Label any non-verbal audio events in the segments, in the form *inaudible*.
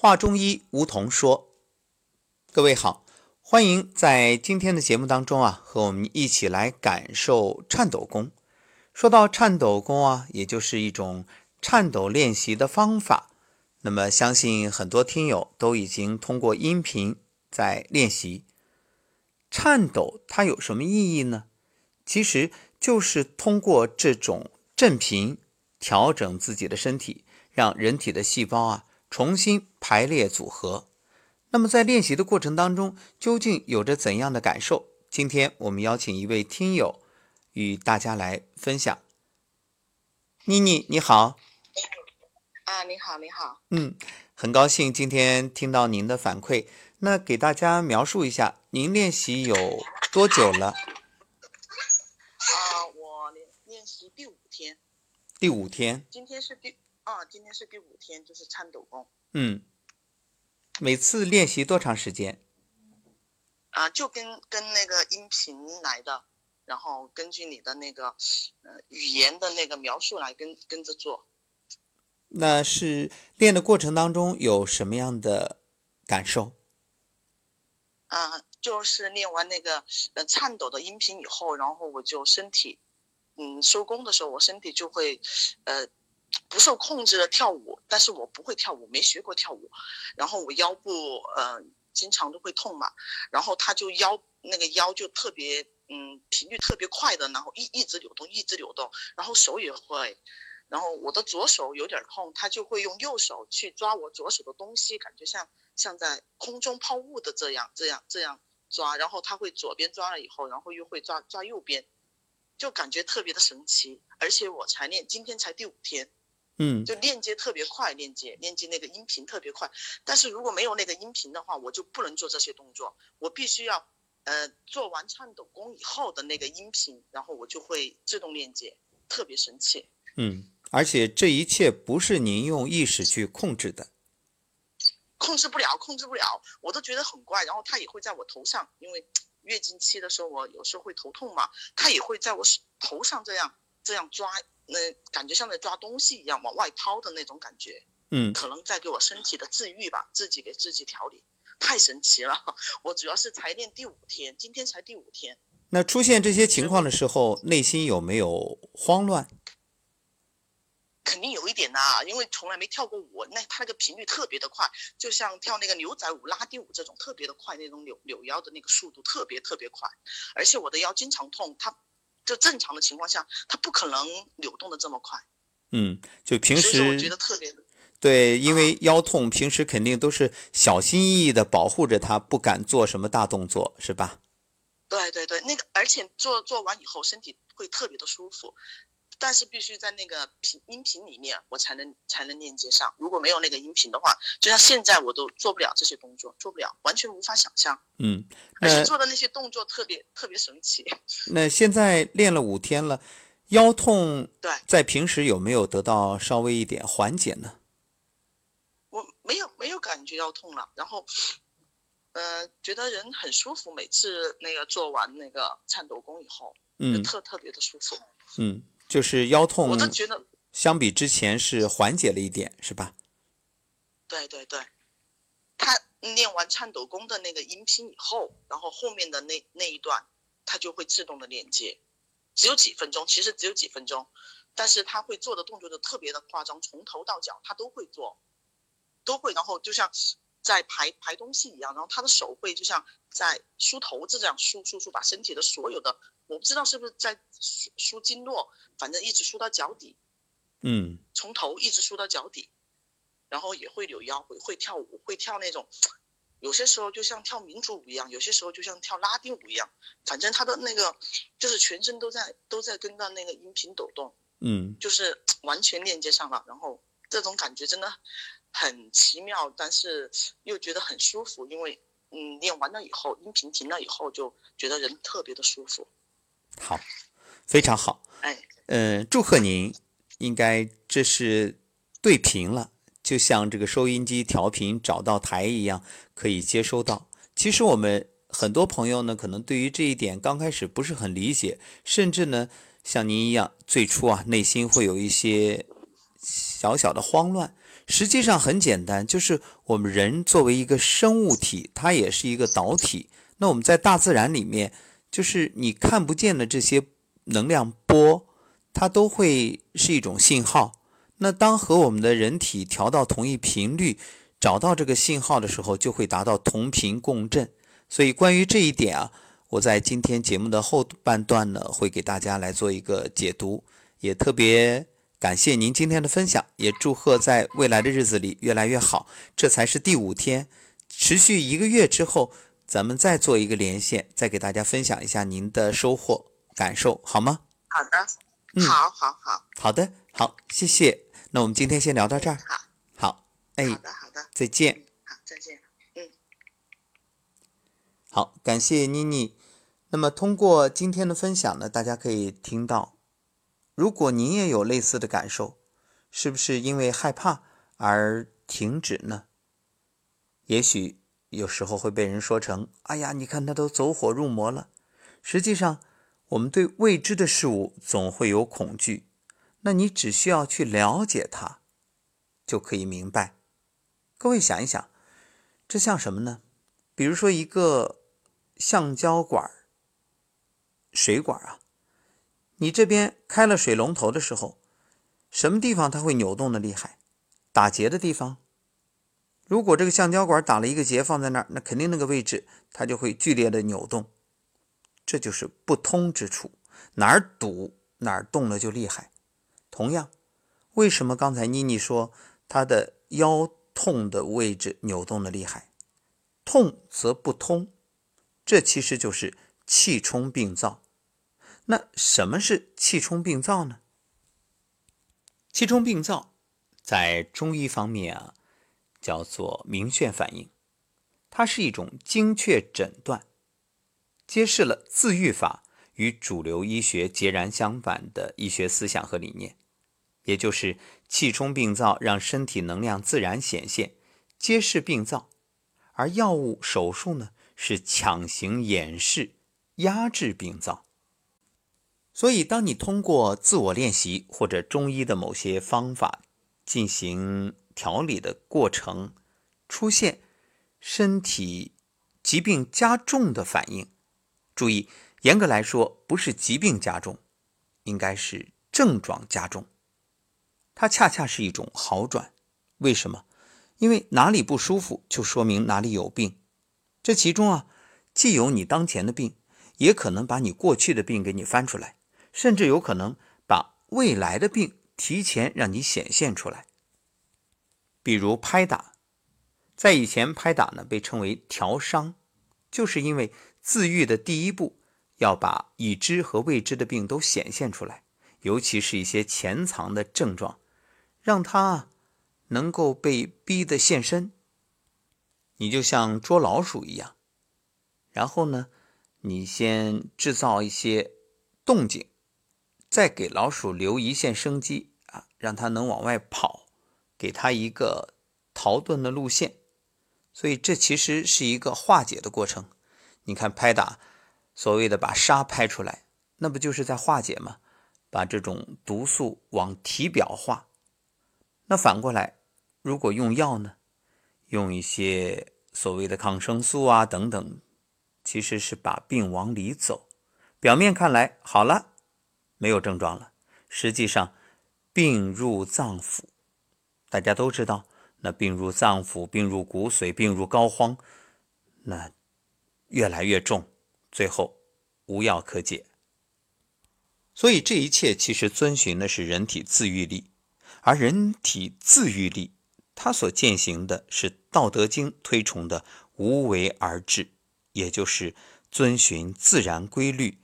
话中医，梧桐说。各位好，欢迎在今天的节目当中啊，和我们一起来感受颤抖功。说到颤抖功啊，也就是一种颤抖练习的方法。那么，相信很多听友都已经通过音频在练习。颤抖它有什么意义呢？其实就是通过这种振频，调整自己的身体，让人体的细胞啊。重新排列组合，那么在练习的过程当中，究竟有着怎样的感受？今天我们邀请一位听友与大家来分享。妮妮，你好。啊，你好，你好。嗯，很高兴今天听到您的反馈。那给大家描述一下，您练习有多久了？啊，我练练习第五天。第五天。今天是第。啊，今天是第五天，就是颤抖功。嗯，每次练习多长时间？啊，就跟跟那个音频来的，然后根据你的那个呃语言的那个描述来跟跟着做。那是练的过程当中有什么样的感受？啊，就是练完那个呃颤抖的音频以后，然后我就身体，嗯，收工的时候我身体就会呃。不受控制的跳舞，但是我不会跳舞，没学过跳舞，然后我腰部呃经常都会痛嘛，然后他就腰那个腰就特别嗯频率特别快的，然后一一直扭动一直扭动，然后手也会，然后我的左手有点痛，他就会用右手去抓我左手的东西，感觉像像在空中抛物的这样这样这样抓，然后他会左边抓了以后，然后又会抓抓右边，就感觉特别的神奇，而且我才练今天才第五天。嗯，就链接特别快，链接链接那个音频特别快，但是如果没有那个音频的话，我就不能做这些动作，我必须要，呃，做完颤抖功以后的那个音频，然后我就会自动链接，特别神奇。嗯，而且这一切不是您用意识去控制的，控制不了，控制不了，我都觉得很怪。然后它也会在我头上，因为 *tsk* 月经期的时候我有时候会头痛嘛，它也会在我头上这样这样抓。那感觉像在抓东西一样往外掏的那种感觉，嗯，可能在给我身体的治愈吧，自己给自己调理，太神奇了。我主要是才练第五天，今天才第五天。那出现这些情况的时候，内心有没有慌乱？肯定有一点呐，因为从来没跳过舞，那他那个频率特别的快，就像跳那个牛仔舞、拉丁舞这种特别的快，那种扭扭腰的那个速度特别特别快，而且我的腰经常痛，他。就正常的情况下，它不可能扭动的这么快。嗯，就平时我觉得特别对，因为腰痛，平时肯定都是小心翼翼的保护着它，不敢做什么大动作，是吧？对对对，那个而且做做完以后，身体会特别的舒服。但是必须在那个频音频里面，我才能才能链接上。如果没有那个音频的话，就像现在我都做不了这些动作，做不了，完全无法想象。嗯，而且做的那些动作特别特别神奇。那现在练了五天了，腰痛对，在平时有没有得到稍微一点缓解呢？我没有没有感觉腰痛了，然后，呃，觉得人很舒服。每次那个做完那个颤抖功以后，嗯，特特别的舒服。嗯。就是腰痛，我都觉得相比之前是缓解了一点，是吧？对对对，他练完颤抖功的那个音频以后，然后后面的那那一段，他就会自动的连接，只有几分钟，其实只有几分钟，但是他会做的动作就特别的夸张，从头到脚他都会做，都会，然后就像在排排东西一样，然后他的手会就像在梳头子这样梳梳梳，把身体的所有的。我不知道是不是在梳梳经络，反正一直梳到脚底，嗯，从头一直梳到脚底，然后也会扭腰，会会跳舞，会跳那种，有些时候就像跳民族舞一样，有些时候就像跳拉丁舞一样，反正他的那个就是全身都在都在跟着那个音频抖动，嗯，就是完全链接上了，然后这种感觉真的很奇妙，但是又觉得很舒服，因为嗯练完了以后，音频停了以后，就觉得人特别的舒服。好，非常好。哎，嗯，祝贺您，应该这是对频了，就像这个收音机调频找到台一样，可以接收到。其实我们很多朋友呢，可能对于这一点刚开始不是很理解，甚至呢，像您一样，最初啊，内心会有一些小小的慌乱。实际上很简单，就是我们人作为一个生物体，它也是一个导体。那我们在大自然里面，就是你看不见的这些能量波，它都会是一种信号。那当和我们的人体调到同一频率，找到这个信号的时候，就会达到同频共振。所以关于这一点啊，我在今天节目的后半段呢，会给大家来做一个解读。也特别感谢您今天的分享，也祝贺在未来的日子里越来越好。这才是第五天，持续一个月之后，咱们再做一个连线，再给大家分享一下您的收获感受，好吗？好的，嗯好，好，好，好的，好，谢谢。那我们今天先聊到这儿。好，好，哎，好的，好的，再见。好，再见。嗯，好，感谢妮妮。那么通过今天的分享呢，大家可以听到，如果您也有类似的感受，是不是因为害怕而停止呢？也许有时候会被人说成：“哎呀，你看他都走火入魔了。”实际上，我们对未知的事物总会有恐惧。那你只需要去了解它，就可以明白。各位想一想，这像什么呢？比如说一个橡胶管、水管啊，你这边开了水龙头的时候，什么地方它会扭动的厉害？打结的地方。如果这个橡胶管打了一个结放在那儿，那肯定那个位置它就会剧烈的扭动。这就是不通之处，哪儿堵哪儿动了就厉害。同样，为什么刚才妮妮说她的腰痛的位置扭动的厉害？痛则不通，这其实就是气冲病灶。那什么是气冲病灶呢？气冲病灶在中医方面啊，叫做明眩反应，它是一种精确诊断，揭示了自愈法与主流医学截然相反的医学思想和理念。也就是气冲病灶，让身体能量自然显现，揭示病灶；而药物、手术呢，是强行掩饰、压制病灶。所以，当你通过自我练习或者中医的某些方法进行调理的过程，出现身体疾病加重的反应，注意，严格来说，不是疾病加重，应该是症状加重。它恰恰是一种好转，为什么？因为哪里不舒服，就说明哪里有病。这其中啊，既有你当前的病，也可能把你过去的病给你翻出来，甚至有可能把未来的病提前让你显现出来。比如拍打，在以前拍打呢被称为调伤，就是因为自愈的第一步要把已知和未知的病都显现出来，尤其是一些潜藏的症状。让他能够被逼得现身，你就像捉老鼠一样，然后呢，你先制造一些动静，再给老鼠留一线生机啊，让它能往外跑，给它一个逃遁的路线。所以这其实是一个化解的过程。你看拍打，所谓的把沙拍出来，那不就是在化解吗？把这种毒素往体表化。那反过来，如果用药呢，用一些所谓的抗生素啊等等，其实是把病往里走。表面看来好了，没有症状了，实际上病入脏腑。大家都知道，那病入脏腑，病入骨髓，病入膏肓，那越来越重，最后无药可解。所以这一切其实遵循的是人体自愈力。而人体自愈力，它所践行的是《道德经》推崇的无为而治，也就是遵循自然规律。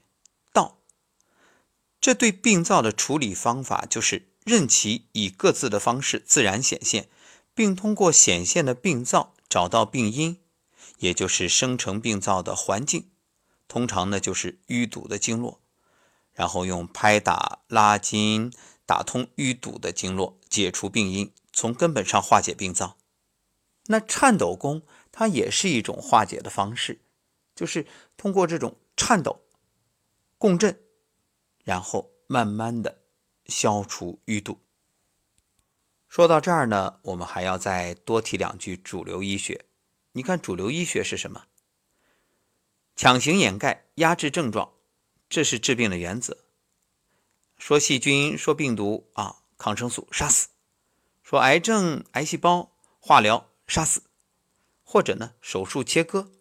这对病灶的处理方法，就是任其以各自的方式自然显现，并通过显现的病灶找到病因，也就是生成病灶的环境。通常呢，就是淤堵的经络，然后用拍打、拉筋。打通淤堵的经络，解除病因，从根本上化解病灶。那颤抖功，它也是一种化解的方式，就是通过这种颤抖、共振，然后慢慢的消除淤堵。说到这儿呢，我们还要再多提两句主流医学。你看，主流医学是什么？强行掩盖、压制症状，这是治病的原则。说细菌、说病毒啊，抗生素杀死；说癌症、癌细胞，化疗杀死；或者呢，手术切割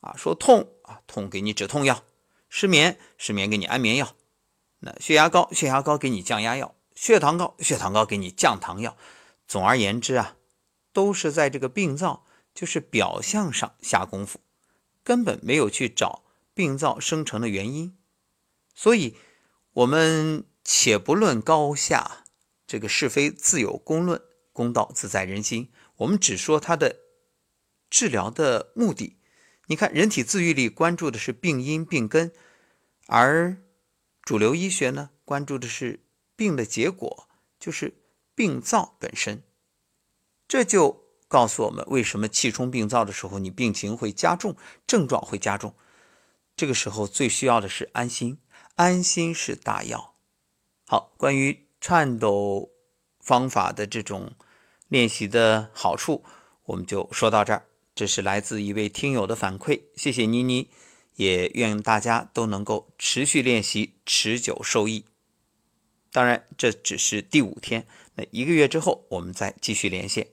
啊，说痛啊，痛给你止痛药；失眠，失眠给你安眠药；血压高，血压高给你降压药；血糖高，血糖高给你降糖药。总而言之啊，都是在这个病灶，就是表象上下功夫。根本没有去找病灶生成的原因，所以，我们且不论高下，这个是非自有公论，公道自在人心。我们只说它的治疗的目的。你看，人体自愈力关注的是病因病根，而主流医学呢，关注的是病的结果，就是病灶本身。这就。告诉我们为什么气冲病灶的时候，你病情会加重，症状会加重。这个时候最需要的是安心，安心是大药。好，关于颤抖方法的这种练习的好处，我们就说到这儿。这是来自一位听友的反馈，谢谢妮妮，也愿大家都能够持续练习，持久受益。当然，这只是第五天，那一个月之后，我们再继续连线。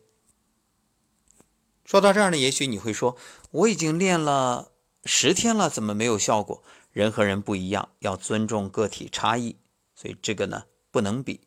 说到这儿呢，也许你会说，我已经练了十天了，怎么没有效果？人和人不一样，要尊重个体差异，所以这个呢不能比。